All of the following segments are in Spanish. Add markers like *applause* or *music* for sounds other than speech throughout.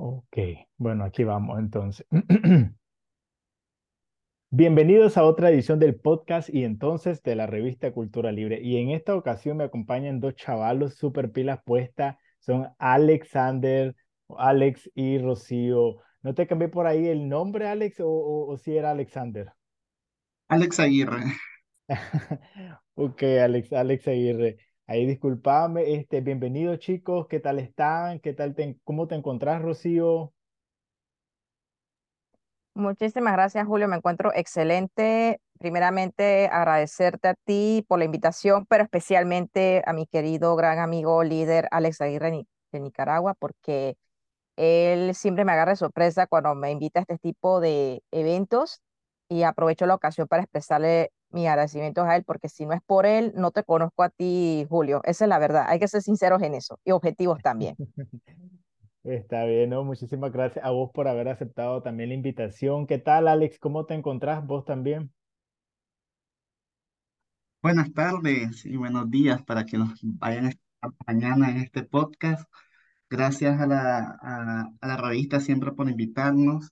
Ok, bueno, aquí vamos entonces. *clears throat* Bienvenidos a otra edición del podcast y entonces de la revista Cultura Libre. Y en esta ocasión me acompañan dos chavalos super pilas puestas. Son Alexander, Alex y Rocío. ¿No te cambié por ahí el nombre, Alex, o, o, o si era Alexander? Alex Aguirre. *laughs* Ok, Alex, Alex Aguirre. Ahí disculpame, este, bienvenidos chicos, ¿qué tal están? ¿Qué tal cómo te encontrás, Rocío? Muchísimas gracias, Julio. Me encuentro excelente. Primeramente, agradecerte a ti por la invitación, pero especialmente a mi querido gran amigo líder Alex Aguirre de Nicaragua, porque él siempre me agarra de sorpresa cuando me invita a este tipo de eventos y aprovecho la ocasión para expresarle mi agradecimiento a él, porque si no es por él, no te conozco a ti, Julio. Esa es la verdad. Hay que ser sinceros en eso y objetivos también. *laughs* Está bien, ¿no? Muchísimas gracias a vos por haber aceptado también la invitación. ¿Qué tal, Alex? ¿Cómo te encontrás vos también? Buenas tardes y buenos días para que nos vayan a mañana en este podcast. Gracias a la, a, a la revista siempre por invitarnos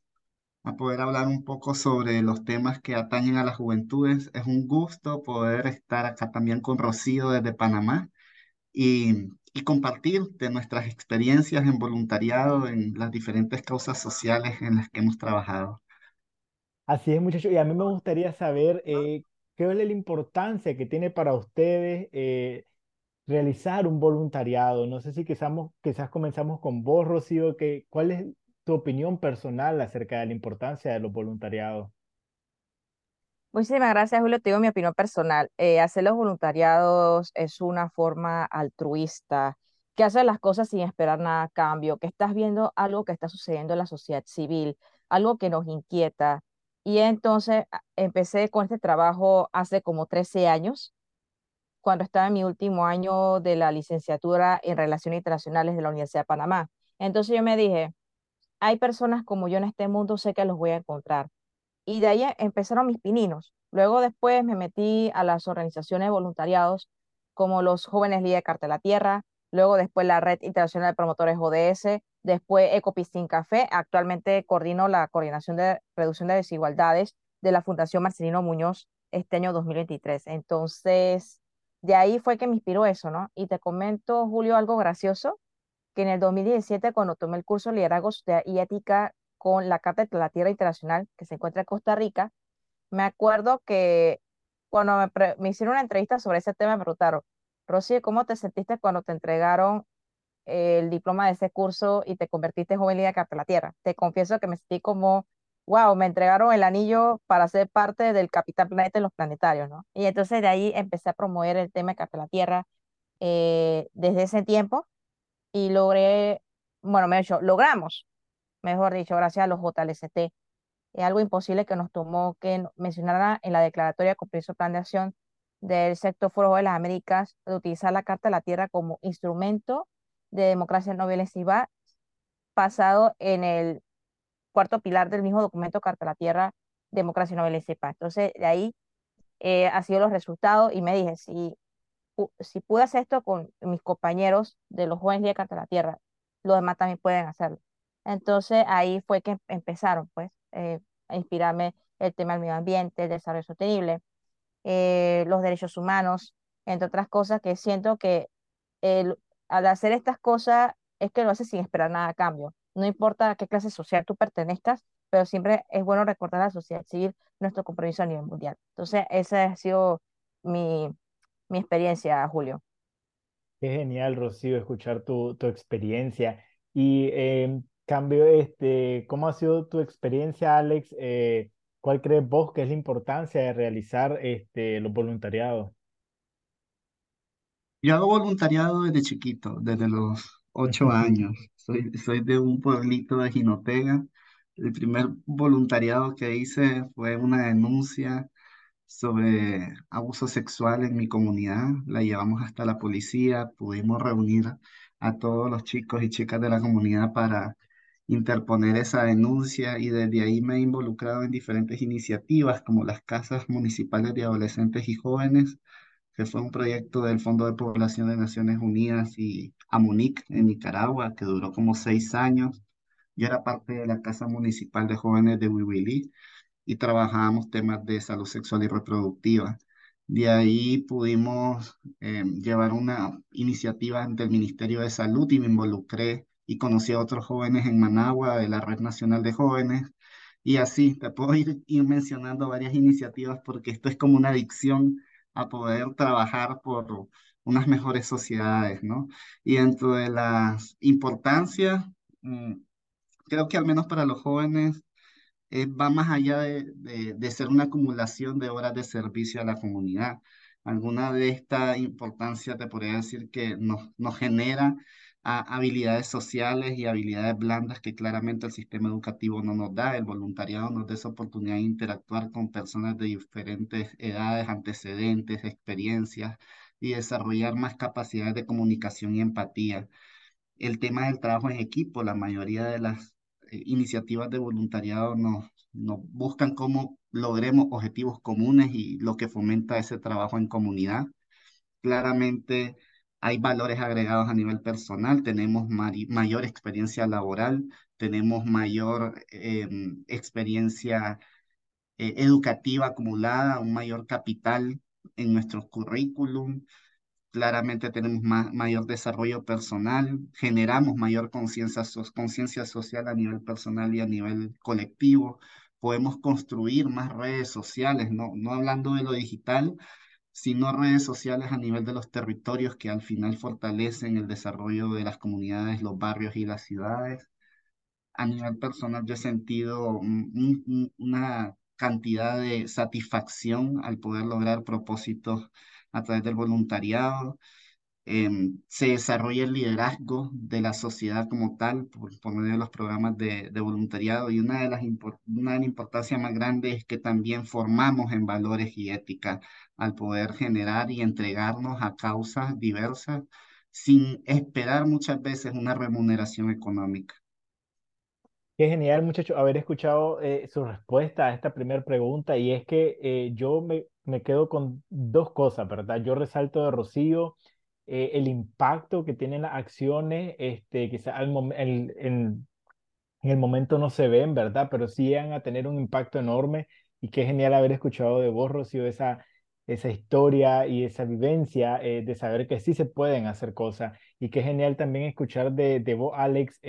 a poder hablar un poco sobre los temas que atañen a las juventudes. Es un gusto poder estar acá también con Rocío desde Panamá y, compartir de nuestras experiencias en voluntariado en las diferentes causas sociales en las que hemos trabajado. Así es, muchachos. Y a mí me gustaría saber eh, qué es la importancia que tiene para ustedes eh, realizar un voluntariado. No sé si quizás, quizás comenzamos con vos, Rocío, que, ¿cuál es tu opinión personal acerca de la importancia de los voluntariados? Muchísimas gracias, Julio. Te digo mi opinión personal. Eh, hacer los voluntariados es una forma altruista, que hace las cosas sin esperar nada a cambio, que estás viendo algo que está sucediendo en la sociedad civil, algo que nos inquieta. Y entonces empecé con este trabajo hace como 13 años, cuando estaba en mi último año de la licenciatura en Relaciones Internacionales de la Universidad de Panamá. Entonces yo me dije, hay personas como yo en este mundo, sé que los voy a encontrar y de ahí e- empezaron mis pininos. Luego después me metí a las organizaciones de voluntariados como los Jóvenes Líderes de Carta la Tierra, luego después la Red Internacional de Promotores ODS, después Ecopiscín Café. Actualmente coordino la coordinación de reducción de desigualdades de la Fundación Marcelino Muñoz este año 2023. Entonces, de ahí fue que me inspiró eso, ¿no? Y te comento, Julio, algo gracioso que en el 2017, cuando tomé el curso de Liderazgo y Ética con la Carta de la Tierra Internacional, que se encuentra en Costa Rica, me acuerdo que cuando me, me hicieron una entrevista sobre ese tema, me preguntaron, Rosy, ¿cómo te sentiste cuando te entregaron el diploma de ese curso y te convertiste en joven líder de la Tierra? Te confieso que me sentí como, wow, me entregaron el anillo para ser parte del Capital Planeta en los planetarios, ¿no? Y entonces de ahí empecé a promover el tema de de la Tierra eh, desde ese tiempo y logré, bueno, me he dicho, logramos, mejor dicho, gracias a los JLCT. Es algo imposible que nos tomó que mencionara en la declaratoria de compromiso plan de acción del sector Foro de las Américas de utilizar la Carta de la Tierra como instrumento de democracia no violencia basado en el cuarto pilar del mismo documento Carta de la Tierra, democracia no violencia y paz. Entonces, de ahí eh, ha sido los resultados y me dije, si si pude hacer esto con mis compañeros de los jóvenes de Carta de la Tierra, los demás también pueden hacerlo. Entonces ahí fue que empezaron pues eh, a inspirarme el tema del medio ambiente, el desarrollo sostenible, eh, los derechos humanos, entre otras cosas que siento que el- al hacer estas cosas es que lo haces sin esperar nada a cambio. No importa a qué clase social tú pertenezcas, pero siempre es bueno recordar a la sociedad civil nuestro compromiso a nivel mundial. Entonces, esa ha sido mi, mi experiencia, Julio. Qué genial, Rocío, escuchar tu, tu experiencia. Y em, cambio, este, ¿cómo ha sido tu experiencia, Alex? Eh, ¿cuál crees vos que es la importancia de realizar este, los voluntariados? Yo hago voluntariado desde chiquito, desde los ocho años. Soy, soy de un pueblito de Jinotega. El primer voluntariado que hice fue una denuncia sobre abuso sexual en mi comunidad. La llevamos hasta la policía, pudimos reunir a todos los chicos y chicas de la comunidad para interponer esa denuncia y desde ahí me he involucrado en diferentes iniciativas como las casas municipales de adolescentes y jóvenes, que fue un proyecto del Fondo de Población de Naciones Unidas y AMUNIC en Nicaragua, que duró como seis años. Yo era parte de la Casa Municipal de Jóvenes de Huihuilí y trabajábamos temas de salud sexual y reproductiva. De ahí pudimos eh, llevar una iniciativa ante el Ministerio de Salud y me involucré y conocí a otros jóvenes en Managua de la Red Nacional de Jóvenes. Y así, te puedo ir, ir mencionando varias iniciativas porque esto es como una adicción a poder trabajar por unas mejores sociedades, ¿no? Y dentro de las importancias, mm, creo que al menos para los jóvenes, eh, va más allá de, de- ser una acumulación de horas de servicio a la comunidad. Alguna de esta importancia te podría decir que nos, nos genera habilidades sociales y habilidades blandas que claramente el sistema educativo no nos da. El voluntariado nos da esa oportunidad de interactuar con personas de diferentes edades, antecedentes, experiencias y desarrollar más capacidades de comunicación y empatía el tema del trabajo en equipo, la mayoría de las iniciativas de voluntariado nos, nos buscan cómo logremos objetivos comunes y lo que fomenta ese trabajo en comunidad. Claramente hay valores agregados a nivel personal, tenemos mayor experiencia laboral, tenemos mayor em, experiencia eh, educativa acumulada, un mayor capital en nuestros currículum claramente tenemos ma- mayor desarrollo personal, generamos mayor conciencia so- conciencia social a nivel personal y a nivel colectivo, podemos construir más redes sociales, no, no hablando de lo digital, sino redes sociales a nivel de los territorios que al final fortalecen el desarrollo de las comunidades, los barrios y las ciudades. A nivel personal, yo he sentido un- un- un- una cantidad de satisfacción al poder lograr propósitos a través del voluntariado em, se desarrolla el liderazgo de la sociedad como tal por, por medio de los programas de, voluntariado y una de las una de las importancias más grandes es que también formamos en valores y ética al poder generar y entregarnos a causas diversas sin esperar muchas veces una remuneración económica. Qué genial, muchacho, haber escuchado eh, su respuesta a esta primera pregunta y es que eh, yo me, me quedo con dos cosas, ¿verdad? Yo resalto de Rocío eh, el impacto que tienen las acciones, este, quizás en, en el momento no se ven, ¿verdad? Pero sí llegan a tener un impacto enorme y qué genial haber escuchado de vos, Rocío, esa, esa historia y esa vivencia eh, de saber que sí se pueden hacer cosas y qué genial también escuchar de, de vos, Alex.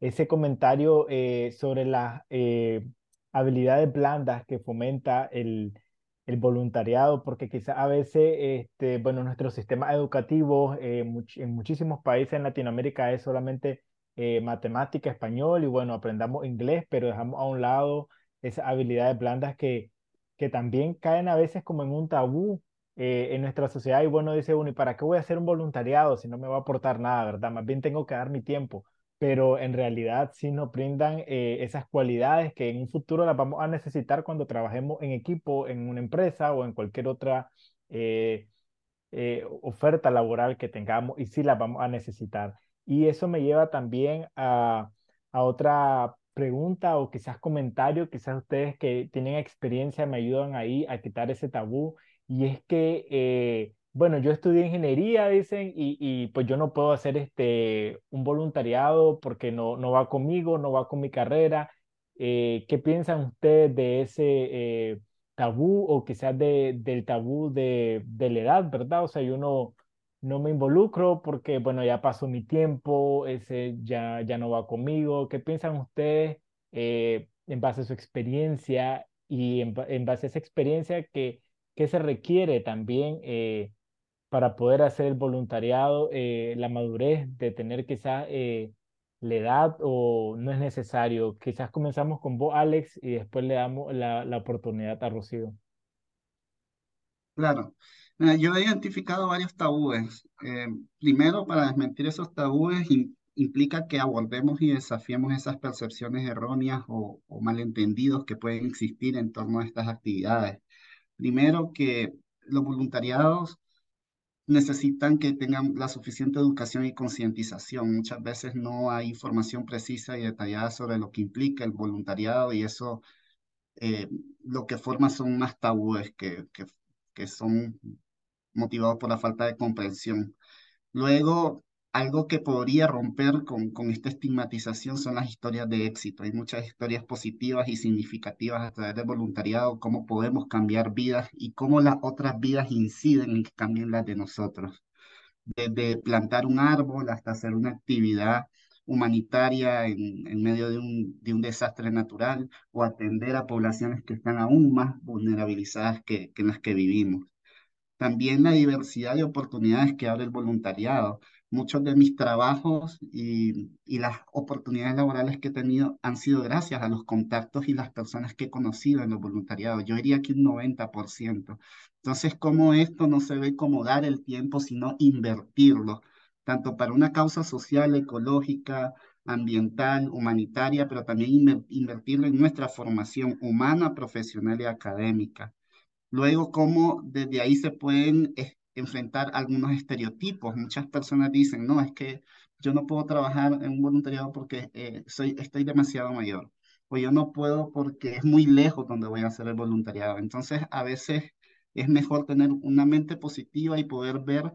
Ese comentario eh, sobre las eh, habilidades blandas que fomenta el, el voluntariado, porque quizás a veces, este, bueno, nuestros sistemas educativos eh, much- en muchísimos países en Latinoamérica es solamente eh, matemática, español y bueno, aprendamos inglés, pero dejamos a un lado esas habilidades blandas que, que también caen a veces como en un tabú. eh, en nuestra sociedad y bueno, dice uno, ¿y para qué voy a hacer un voluntariado si no me va a aportar nada, verdad? Más bien tengo que dar mi tiempo pero en realidad sí nos brindan eh, esas cualidades que en un futuro las vamos a necesitar cuando trabajemos en equipo, en una empresa o en cualquier otra eh, eh, oferta laboral que tengamos y sí las vamos a necesitar. Y eso me lleva también a, a otra pregunta o quizás comentario, quizás ustedes que tienen experiencia me ayudan ahí a quitar ese tabú. Y es que, eh, bueno, yo estudié ingeniería, dicen, y, y pues yo no puedo hacer este, un voluntariado porque no, no va conmigo, no va con mi carrera. Eh, ¿qué piensan ustedes de ese... eh, tabú o quizás de, del tabú de, de la edad, ¿verdad? O sea, yo no, no me involucro porque, bueno, ya pasó mi tiempo, ese ya, ya no va conmigo. ¿Qué piensan ustedes eh, en base a su experiencia y en, en base a esa experiencia que, que se requiere también eh, para poder hacer el voluntariado, eh, la madurez de tener quizás eh, la edad o no es necesario? Quizás comenzamos con vos, Alex, y después le damos la, la oportunidad a Rocío. Claro. Yo he identificado varios tabúes. Eh, primero, para desmentir esos tabúes, im- implica que abordemos y desafiemos esas percepciones erróneas o, o malentendidos que pueden existir en torno a estas actividades. Primero, que los voluntariados necesitan que tengan la suficiente educación y concientización. Muchas veces no hay información precisa y detallada sobre lo que implica el voluntariado y eso eh, lo que forma son más tabúes que, que, que son motivados por la falta de comprensión. Luego, algo que podría romper con, esta estigmatización son las historias de éxito. Hay muchas historias positivas y significativas a través del voluntariado, cómo podemos cambiar vidas y cómo las otras vidas inciden en que cambien las de nosotros. Desde plantar un árbol hasta hacer una actividad humanitaria en, medio de un, de un desastre natural o atender a poblaciones que están aún más vulnerabilizadas que, las que vivimos. También la diversidad de oportunidades que abre el voluntariado. Muchos de mis trabajos y, las oportunidades laborales que he tenido han sido gracias a los contactos y las personas que he conocido en el voluntariado. Yo diría que un 90%. Entonces, ¿cómo esto no se ve como dar el tiempo, sino invertirlo, tanto para una causa social, ecológica, ambiental, humanitaria, pero también inver- invertirlo en nuestra formación humana, profesional y académica? Luego, cómo desde ahí se pueden enfrentar algunos estereotipos. Muchas personas dicen, no, es que yo no puedo trabajar en un voluntariado porque eh, soy, estoy demasiado mayor. O yo no puedo porque es muy lejos donde voy a hacer el voluntariado. Entonces, a veces es mejor tener una mente positiva y poder ver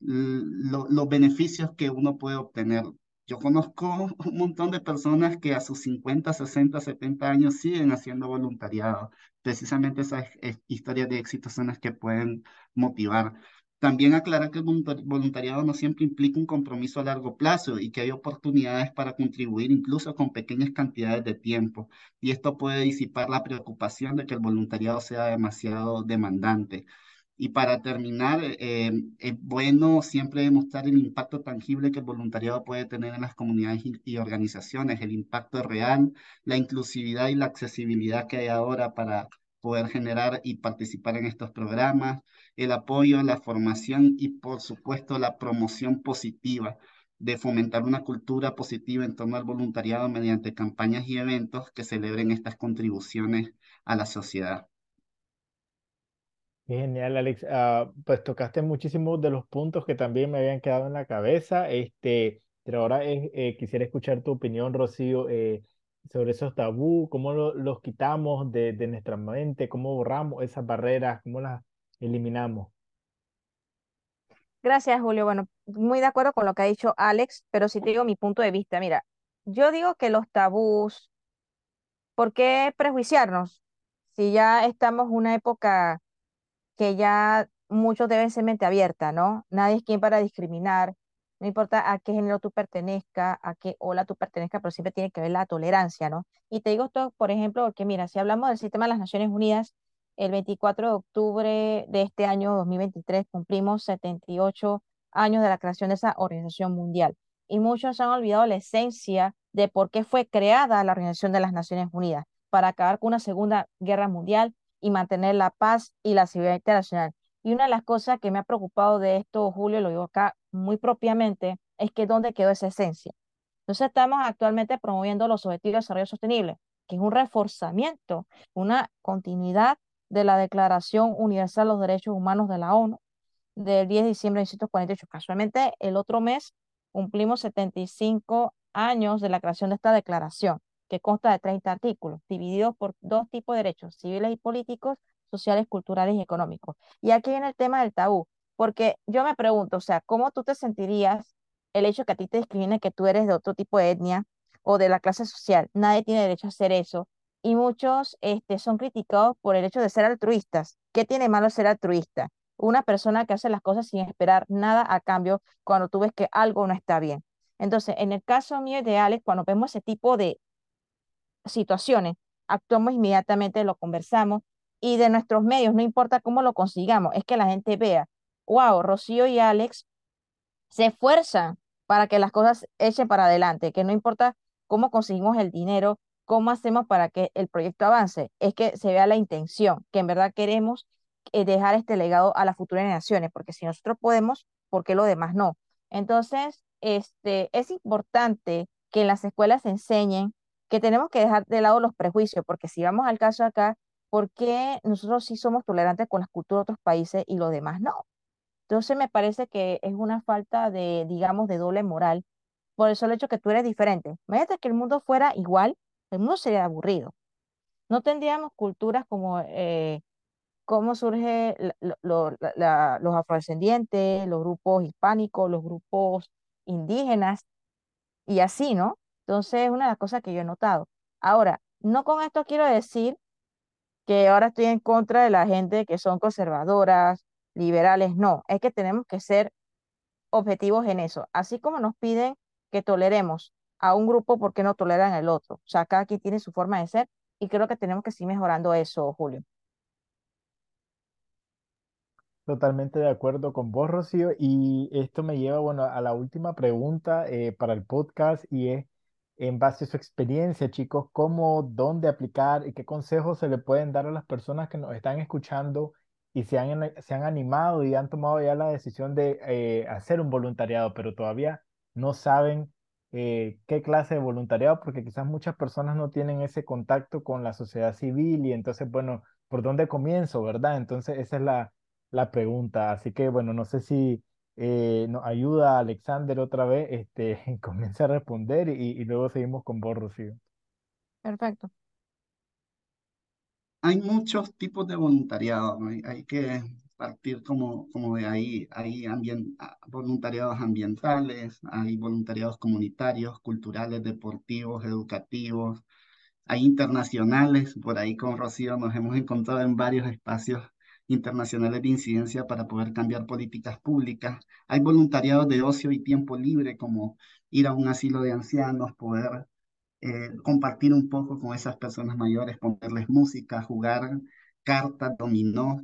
lo- los beneficios que uno puede obtener. Yo conozco *laughs* un montón de personas que a sus 50, 60, 70 años siguen haciendo voluntariado. Precisamente esas eh, historias de éxito son las que pueden motivar. También aclarar que el voluntar- voluntariado no siempre implica un compromiso a largo plazo y que hay oportunidades para contribuir incluso con pequeñas cantidades de tiempo. Y esto puede disipar la preocupación de que el voluntariado sea demasiado demandante. Y para terminar, eh, es bueno siempre demostrar el impacto tangible que el voluntariado puede tener en las comunidades y organizaciones, el impacto real, la inclusividad y la accesibilidad que hay ahora para poder generar y participar en estos programas, el apoyo, la formación y por supuesto la promoción positiva de fomentar una cultura positiva en torno al voluntariado mediante campañas y eventos que celebren estas contribuciones a la sociedad. Genial, Alex. Ah, pues tocaste muchísimos de los puntos que también me habían quedado en la cabeza. Este, pero ahora eh, quisiera escuchar tu opinión, Rocío, eh, sobre esos tabú, cómo lo- los quitamos de, de nuestra mente, cómo borramos esas barreras, cómo las eliminamos. Gracias, Julio. Bueno, muy de acuerdo con lo que ha dicho Alex, pero sí te digo mi punto de vista. Mira, yo digo que los tabús, ¿por qué prejuiciarnos? Si ya estamos en una época que ya muchos deben ser mente abierta, ¿no? Nadie es quien para discriminar, no importa a qué género tú pertenezcas, a qué ola tú pertenezcas, pero siempre tiene que haber la tolerancia, ¿no? Y te digo esto, por ejemplo, porque mira, si hablamos del sistema de las Naciones Unidas, el 24 de octubre de este año 2023 cumplimos 78 años de la creación de esa organización mundial. Y muchos han olvidado la esencia de por qué fue creada la Organización de las Naciones Unidas, para acabar con una Segunda Guerra Mundial y mantener la paz y la seguridad internacional. Y una de las cosas que me ha preocupado de esto, Julio, lo digo acá muy propiamente, es que dónde quedó esa esencia. Entonces estamos actualmente promoviendo los Objetivos de Desarrollo Sostenible, que es un reforzamiento, una continuidad de la Declaración Universal de los Derechos Humanos de la ONU del 10 de diciembre de 1948. Casualmente, el otro mes cumplimos 75 años de la creación de esta declaración, que consta de 30 artículos, divididos por dos tipos de derechos, civiles y políticos, sociales, culturales y económicos. Y aquí viene el tema del tabú, porque yo me pregunto, o sea, ¿cómo tú te sentirías el hecho que a ti te discriminen que tú eres de otro tipo de etnia o de la clase social? Nadie tiene derecho a hacer eso. Y muchos este, son criticados por el hecho de ser altruistas. ¿Qué tiene malo ser altruista? una persona que hace las cosas sin esperar nada a cambio cuando tú ves que algo no está bien. Entonces, en el caso mío de Alex, cuando vemos ese tipo de situaciones, actuamos inmediatamente, lo conversamos y de nuestros medios, no importa cómo lo consigamos, es que la gente vea, wow, Rocío y Alex se esfuerzan para que las cosas echen para adelante, que no importa cómo conseguimos el dinero, cómo hacemos para que el proyecto avance, es que se vea la intención, que en verdad queremos eh, dejar este legado a las futuras generaciones, porque si nosotros podemos, ¿por qué los demás no? Entonces, este, es importante que en las escuelas se enseñen que tenemos que dejar de lado los prejuicios, porque si vamos al caso acá, ¿por qué nosotros sí somos tolerantes con las culturas de otros países y los demás no? Entonces me parece que es una falta de, digamos, de doble moral por el solo hecho que tú eres diferente. Imagínate que el mundo fuera igual, el mundo sería aburrido. No tendríamos culturas como eh, cómo surge los afrodescendientes, los grupos hispánicos, los grupos indígenas y así, ¿no? Entonces es una de las cosas que yo he notado. Ahora, no con esto quiero decir que ahora estoy en contra de la gente que son conservadoras, liberales, no, es que tenemos que ser objetivos en eso. Así como nos piden que toleremos a un grupo, ¿por qué no toleran el otro? O sea, cada quien tiene su forma de ser y creo que tenemos que seguir mejorando eso, Julio. Totalmente de acuerdo con vos, Rocío. Y esto me lleva, bueno, a la última pregunta eh, para el podcast y es, en base a su experiencia, chicos, ¿cómo, dónde aplicar y qué consejos se le pueden dar a las personas que nos están escuchando y se han, se han animado y han tomado ya la decisión de eh, hacer un voluntariado, pero todavía no saben eh, qué clase de voluntariado, porque quizás muchas personas no tienen ese contacto con la sociedad civil y entonces, bueno, ¿por dónde comienzo, verdad? Entonces, esa es la la pregunta. Así que bueno, no sé si eh, nos ayuda Alexander otra vez, este, *laughs* comienza a responder y, y luego seguimos con vos, Rocío. Perfecto. Hay muchos tipos de voluntariado. Hay, que partir como, como de ahí. Hay ah, voluntariados ambientales, hay voluntariados comunitarios, culturales, deportivos, educativos, hay internacionales. Por ahí con Rocío nos hemos encontrado en varios espacios internacionales de incidencia para poder cambiar políticas públicas. Hay voluntariados de ocio y tiempo libre, como ir a un asilo de ancianos, poder eh, compartir un poco con esas personas mayores, ponerles música, jugar cartas, dominó,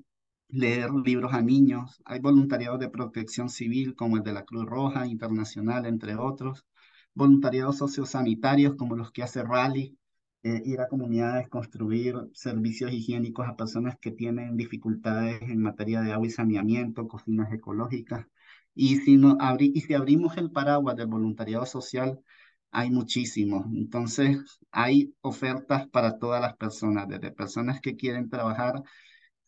leer libros a niños. Hay voluntariados de protección civil como el de la Cruz Roja Internacional, entre otros. Voluntariados sociosanitarios como los que hace Rally, eh, ir a comunidades, construir servicios higiénicos a personas que tienen dificultades en materia de agua y saneamiento, cocinas ecológicas. Y si, no, abri y si abrimos el paraguas del voluntariado social, hay muchísimos. Entonces, hay ofertas para todas las personas, desde personas que quieren trabajar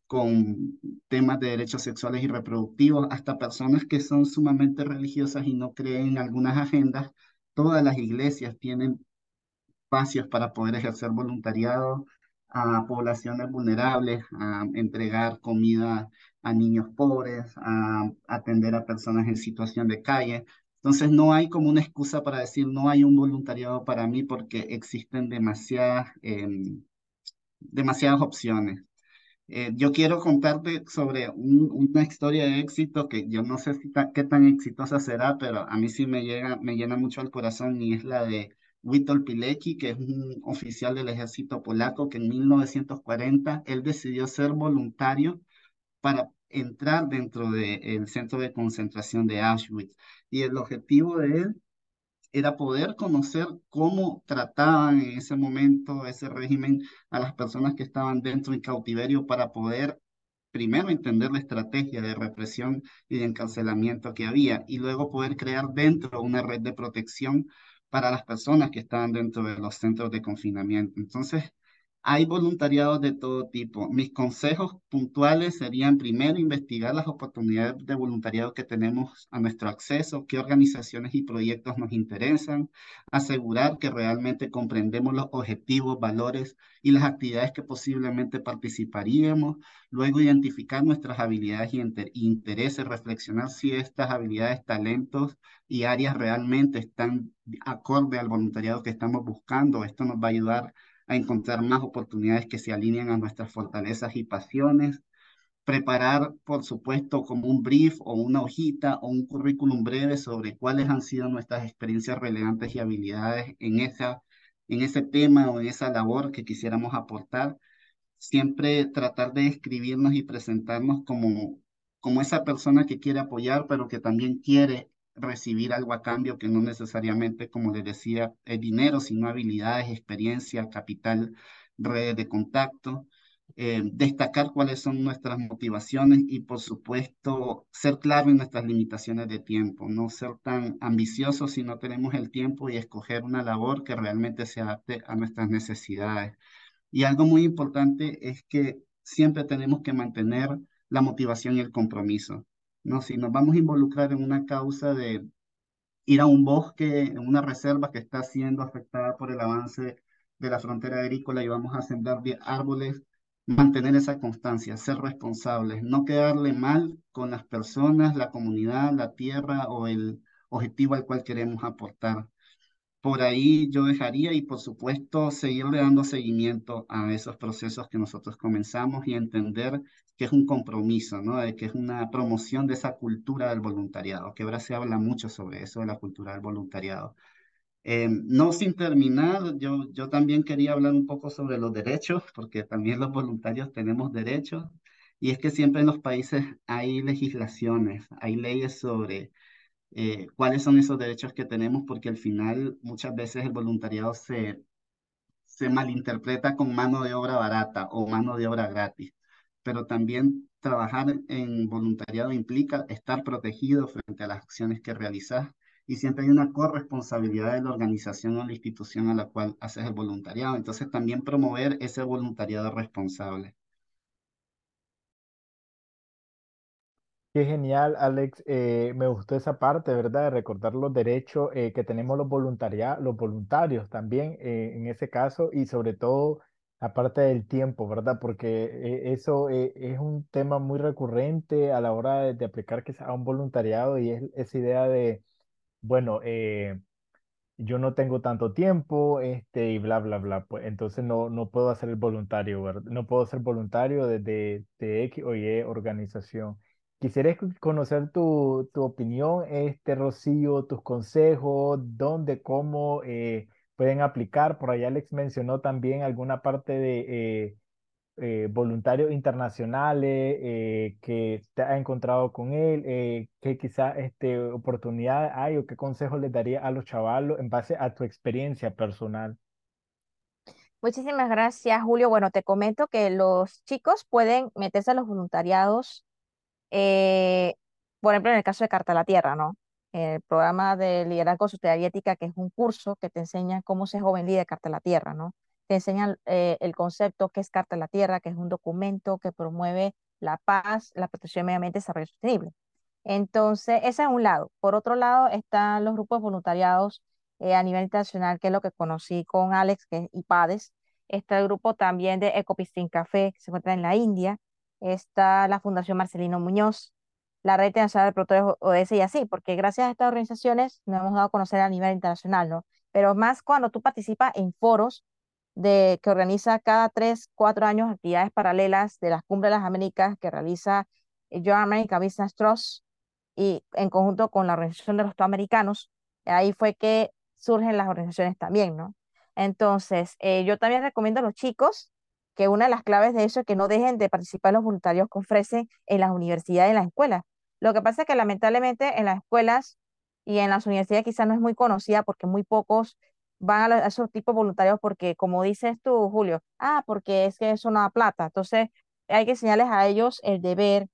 con temas de derechos sexuales y reproductivos, hasta personas que son sumamente religiosas y no creen en algunas agendas. Todas las iglesias tienen espacios para poder ejercer voluntariado a poblaciones vulnerables, a entregar comida a niños pobres, a atender a personas en situación de calle. Entonces no hay como una excusa para decir no hay un voluntariado para mí porque existen demasiadas, em, demasiadas opciones. Eh, yo quiero contarte sobre un- una historia de éxito que yo no sé si ta- qué tan exitosa será, pero a mí sí me llega, me llena mucho el corazón y es la de Witold Pilecki, que es un oficial del ejército polaco que en 1940 él decidió ser voluntario para entrar dentro del centro de concentración de Auschwitz. Y el objetivo de él era poder conocer cómo trataban en ese momento ese régimen a las personas que estaban dentro en cautiverio para poder primero entender la estrategia de represión y de encarcelamiento que había y luego poder crear dentro una red de protección para las personas que estaban dentro de los centros de confinamiento. Entonces, hay voluntariados de todo tipo. Mis consejos puntuales serían primero investigar las oportunidades de voluntariado que tenemos a nuestro acceso, qué organizaciones y proyectos nos interesan, asegurar que realmente comprendemos los objetivos, valores y las actividades que posiblemente participaríamos, luego identificar nuestras habilidades y inter- intereses, reflexionar si estas habilidades, talentos y áreas realmente están acorde al voluntariado que estamos buscando. Esto nos va a ayudar encontrar más oportunidades que se alineen a nuestras fortalezas y pasiones. Preparar, por supuesto, como un brief o una hojita o un currículum breve sobre cuáles han sido nuestras experiencias relevantes y habilidades en esa, en ese tema o en esa labor que quisiéramos aportar. Siempre tratar de escribirnos y presentarnos como, como esa persona que quiere apoyar, pero que también quiere recibir algo a cambio que no necesariamente, como les decía, es dinero, sino habilidades, experiencia, capital, redes de contacto. eh, destacar cuáles son nuestras motivaciones y, por supuesto, ser claro en nuestras limitaciones de tiempo, no ser tan ambiciosos si no tenemos el tiempo y escoger una labor que realmente se adapte a nuestras necesidades. Y algo muy importante es que siempre tenemos que mantener la motivación y el compromiso. ¿No? Si nos vamos a involucrar en una causa de ir a un bosque, en una reserva que está siendo afectada por el avance de la frontera agrícola y vamos a sembrar árboles, mantener esa constancia, ser responsables, no quedarle mal con las personas, la comunidad, la tierra o el objetivo al cual queremos aportar. Por ahí yo dejaría y por supuesto seguirle dando seguimiento a esos procesos que nosotros comenzamos y entender que es un compromiso, ¿no? De que es una promoción de esa cultura del voluntariado, que ahora se habla mucho sobre eso, de la cultura del voluntariado. Eh, no sin terminar, yo, yo también quería hablar un poco sobre los derechos, porque también los voluntarios tenemos derechos, y es que siempre en los países hay legislaciones, hay leyes sobre eh, cuáles son esos derechos que tenemos, porque al final muchas veces el voluntariado se, se malinterpreta con mano de obra barata o mano de obra gratis, pero también trabajar en voluntariado implica estar protegido frente a las acciones que realizas y siempre hay una corresponsabilidad de la organización o la institución a la cual haces el voluntariado. Entonces también promover ese voluntariado responsable. Qué genial, Alex. Eh, me gustó esa parte, ¿verdad? De recordar los derechos eh, que tenemos los los voluntarios también eh, en ese caso y sobre todo aparte del tiempo, ¿verdad? Porque eso es un tema muy recurrente a la hora de, aplicar quizás a un voluntariado y es esa idea de, bueno, yo no tengo tanto tiempo, este, y bla, bla, bla, pues entonces no, no puedo hacer el voluntario, ¿verdad? No puedo ser voluntario de, de, de X o Y organización. Quisiera conocer tu, tu opinión, este, Rocío, tus consejos, dónde, cómo eh, pueden aplicar. Por allá Alex mencionó también alguna parte de eh, eh, voluntarios internacionales eh, que te ha encontrado con él, qué quizás este, oportunidad hay o qué consejo les daría a los chavalos en base a tu experiencia personal. Muchísimas gracias, Julio. Bueno, te comento que los chicos pueden meterse a los voluntariados, por ejemplo, en el caso de Carta a la Tierra, ¿no? El programa de liderazgo social y ética, que es un curso que te enseña cómo ser joven líder de Carta a la Tierra, ¿no? Te enseñan eh, el concepto que es Carta a la Tierra, que es un documento que promueve la paz, la protección del medio ambiente y desarrollo sostenible. Entonces, ese es un lado. Por otro lado, están los grupos voluntariados eh, a nivel internacional, que es lo que conocí con Alex, que es IPADES. Está el grupo también de Ecopistin Café, que se encuentra en la India. Está la Fundación Marcelino Muñoz, la Red Internacional de Productores ODS y así, porque gracias a estas organizaciones nos hemos dado a conocer a nivel internacional, ¿no? Pero más cuando tú participas en foros de, que organiza cada tres, cuatro años actividades paralelas de las Cumbres de las Américas que realiza John American Business Trust y en conjunto con la Organización de los Americanos, ahí fue que surgen las organizaciones también, ¿no? Entonces, eh, yo también recomiendo a los chicos que una de las claves de eso es que no dejen de participar en los voluntarios que ofrecen en las universidades y en las escuelas. Lo que pasa es que lamentablemente en las escuelas y en las universidades quizás no es muy conocida porque muy pocos van a, los- a esos tipos voluntarios porque, como dices tú, Julio, ah, porque es que eso no da plata. Entonces, hay que enseñarles a ellos el deber,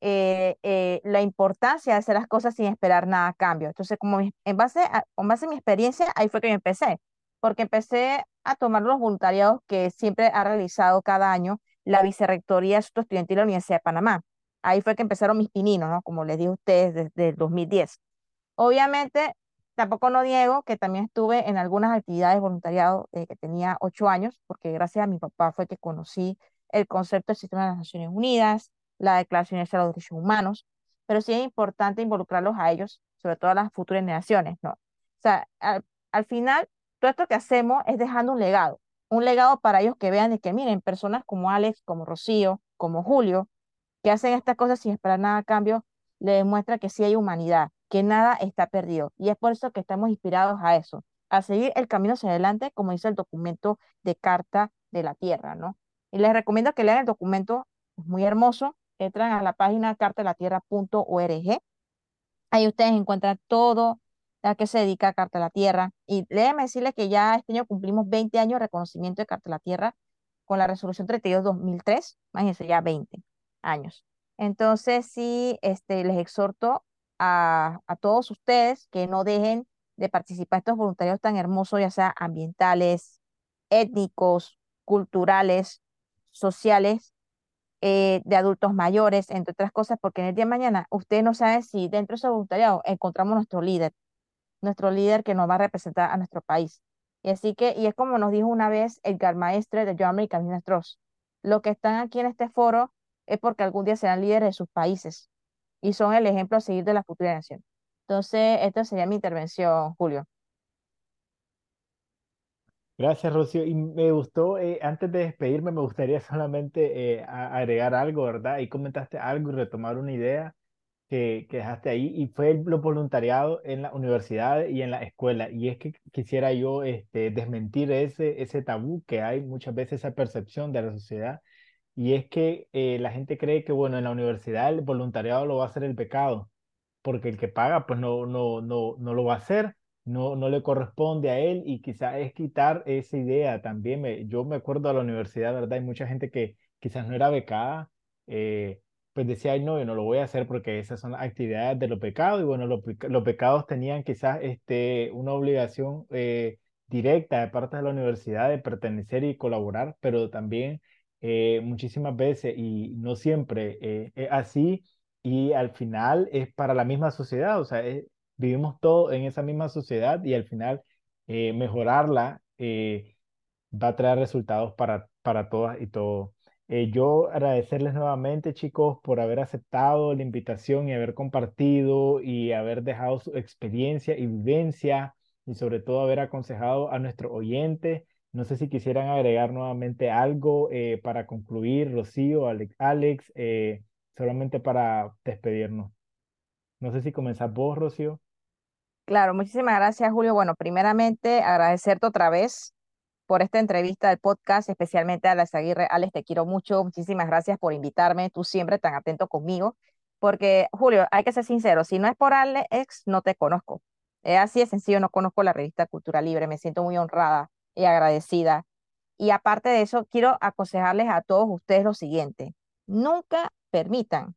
eh, eh, la importancia de hacer las cosas sin esperar nada a cambio. Entonces, como en base a, con base en mi experiencia, ahí fue que yo empecé, porque empecé a tomar los voluntariados que siempre ha realizado cada año la Vicerrectoría de Asuntos Estudiantiles de la Universidad de Panamá. Ahí fue que empezaron mis pininos, ¿no? Como les dije a ustedes desde el 2010. Obviamente, tampoco no niego que también estuve en algunas actividades de voluntariado desde que tenía ocho años, porque gracias a mi papá fue que conocí el concepto del Sistema de las Naciones Unidas, la Declaración de los Derechos Humanos, pero sí es importante involucrarlos a ellos, sobre todo a las futuras generaciones, ¿no? O sea, al, al final, todo esto que hacemos es dejando un legado, un legado para ellos que vean de que, miren, personas como Alex, como Rocío, como Julio, que hacen estas cosas sin esperar nada a cambio, le demuestra que sí hay humanidad, que nada está perdido. Y es por eso que estamos inspirados a eso, a seguir el camino hacia adelante, como dice el documento de Carta de la Tierra, ¿no? Y les recomiendo que lean el documento, es muy hermoso. Entran a la página cartadelatierra.org. Ahí ustedes encuentran todo a qué se dedica Carta de la Tierra. Y déjenme decirles que ya este año cumplimos 20 años de reconocimiento de Carta de la Tierra con la resolución 32-2003, imagínense, ya 20 años. Entonces, sí, este, les exhorto a, a todos ustedes que no dejen de participar estos voluntarios tan hermosos, ya sea ambientales, étnicos, culturales, sociales, eh, de adultos mayores, entre otras cosas, porque en el día de mañana usted no sabe si dentro de ese voluntariado encontramos nuestro líder, nuestro líder que nos va a representar a nuestro país. Y así que, y es como nos dijo una vez Edgar Maestre de John American Business los que están aquí en este foro es porque algún día serán líderes de sus países y son el ejemplo a seguir de la futura nación. Entonces, esta sería mi intervención, Julio. Gracias, Rocío. Y me gustó, eh, antes de despedirme, me gustaría *laughs* solamente eh, agregar algo, ¿verdad? Y comentaste algo y retomar una idea que, que dejaste ahí, y fue el, voluntariado en la universidad y en la escuela. Y es que quisiera yo este, desmentir ese, ese tabú que hay muchas veces, esa percepción de la sociedad, y es que eh, la gente cree que, bueno, en la universidad el voluntariado lo va a hacer el pecado porque el que paga pues no, no, no, no lo va a hacer, no, no le corresponde a él y quizás es quitar esa idea también. Me, yo me acuerdo de la universidad, ¿verdad? Hay mucha gente que quizás no era becada, eh, pues decía, Ay, no, yo no lo voy a hacer porque esas son las actividades de los pecados y bueno, los pecados tenían quizás este, una obligación eh, directa de parte de la universidad de pertenecer y colaborar, pero también eh, muchísimas veces y no siempre eh, es así y al final es para la misma sociedad, o sea, es- vivimos todos en esa misma sociedad y al final eh, mejorarla eh, va a traer resultados para, para todas y todos. Yo agradecerles nuevamente, chicos, por haber aceptado la invitación y haber compartido y haber dejado su experiencia y vivencia y sobre todo haber aconsejado a nuestros oyentes. No sé si quisieran agregar nuevamente algo eh, para concluir, Rocío, Alex, eh, solamente para despedirnos. No sé si comenzás vos, Rocío. Claro, muchísimas gracias, Julio. Bueno, primeramente agradecerte otra vez por esta entrevista del podcast, especialmente a Alex Aguirre. Alex, te quiero mucho. Muchísimas gracias por invitarme. Tú siempre tan atento conmigo. Porque, Julio, hay que ser sincero, si no es por Alex, no te conozco. Es así de sencillo, no conozco la revista Cultura Libre. Me siento muy honrada y agradecida. Y aparte de eso, quiero aconsejarles a todos ustedes lo siguiente. Nunca permitan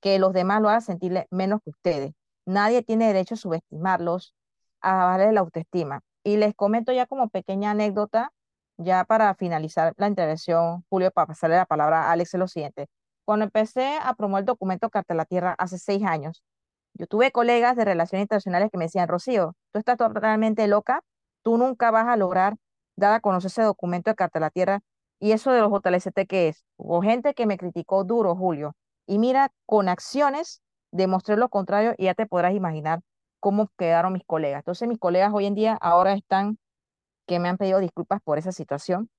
que los demás lo hagan sentirle menos que ustedes. Nadie tiene derecho a subestimarlos, a bajarles la autoestima. Y les comento ya como pequeña anécdota, ya para finalizar la intervención, Julio, para pasarle la palabra a Alex, lo siguiente. Cuando empecé a promover el documento Carta a la Tierra hace seis años, yo tuve colegas de relaciones internacionales que me decían, Rocío, tú estás totalmente loca, tú nunca vas a lograr dar a conocer ese documento de Carta a la Tierra. Y eso de los JLST, ¿qué es? Hubo gente que me criticó duro, Julio. Y mira, con acciones demostré lo contrario y ya te podrás imaginar cómo quedaron mis colegas. Entonces, mis colegas hoy en día ahora están que me han pedido disculpas por esa situación.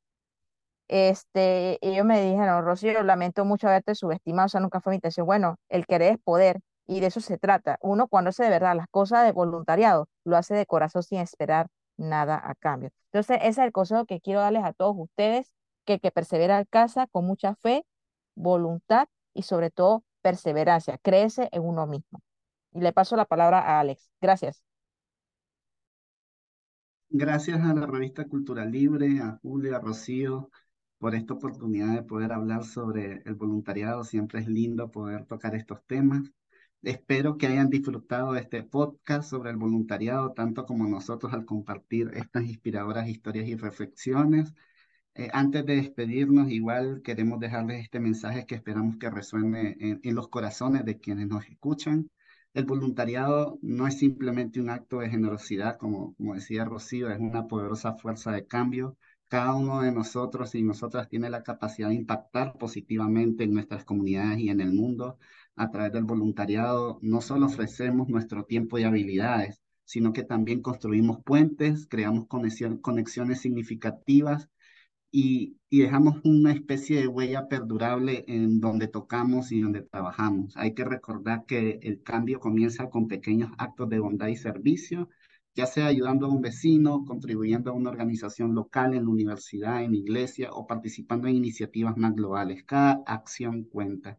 Este, ellos me dijeron, Rocío, lamento mucho haberte subestimado, o sea, nunca fue mi intención. Bueno, el querer es poder y de eso se trata. Uno cuando hace de verdad las cosas de voluntariado, lo hace de corazón sin esperar nada a cambio. Entonces, ese es el consejo que quiero darles a todos ustedes, que que persevera alcanza con mucha fe, voluntad y sobre todo perseverancia. Crece en uno mismo. Y le paso la palabra a Alex. Gracias. Gracias a la revista Cultura Libre, a Julio, a Rocío, por esta oportunidad de poder hablar sobre el voluntariado. Siempre es lindo poder tocar estos temas. Espero que hayan disfrutado de este podcast sobre el voluntariado, tanto como nosotros al compartir estas inspiradoras historias y reflexiones. Eh, antes de despedirnos, igual queremos dejarles este mensaje que esperamos que resuene en, los corazones de quienes nos escuchan. El voluntariado no es simplemente un acto de generosidad, como, como decía Rocío, es una poderosa fuerza de cambio. Cada uno de nosotros y nosotras tiene la capacidad de impactar positivamente en nuestras comunidades y en el mundo. A través del voluntariado no solo ofrecemos nuestro tiempo y habilidades, sino que también construimos puentes, creamos conexiones significativas y, y dejamos una especie de huella perdurable en donde tocamos y donde trabajamos. Hay que recordar que el cambio comienza con pequeños actos de bondad y servicio, ya sea ayudando a un vecino, contribuyendo a una organización local en la universidad, en la iglesia o participando en iniciativas más globales. Cada acción cuenta.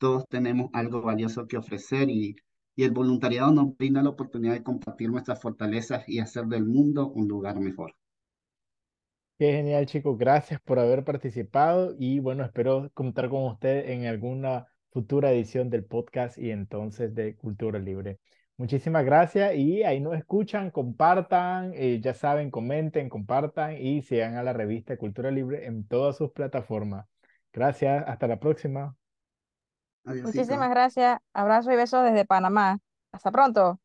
Todos tenemos algo valioso que ofrecer y, el voluntariado nos brinda la oportunidad de compartir nuestras fortalezas y hacer del mundo un lugar mejor. Qué genial, chicos. Gracias por haber participado y bueno, espero contar con usted en alguna futura edición del podcast y entonces de Cultura Libre. Muchísimas gracias y ahí nos escuchan, compartan, eh, ya saben, comenten, compartan y sigan a la revista Cultura Libre en todas sus plataformas. Gracias, hasta la próxima. Muchísimas gracias. Abrazo y besos desde Panamá. Hasta pronto.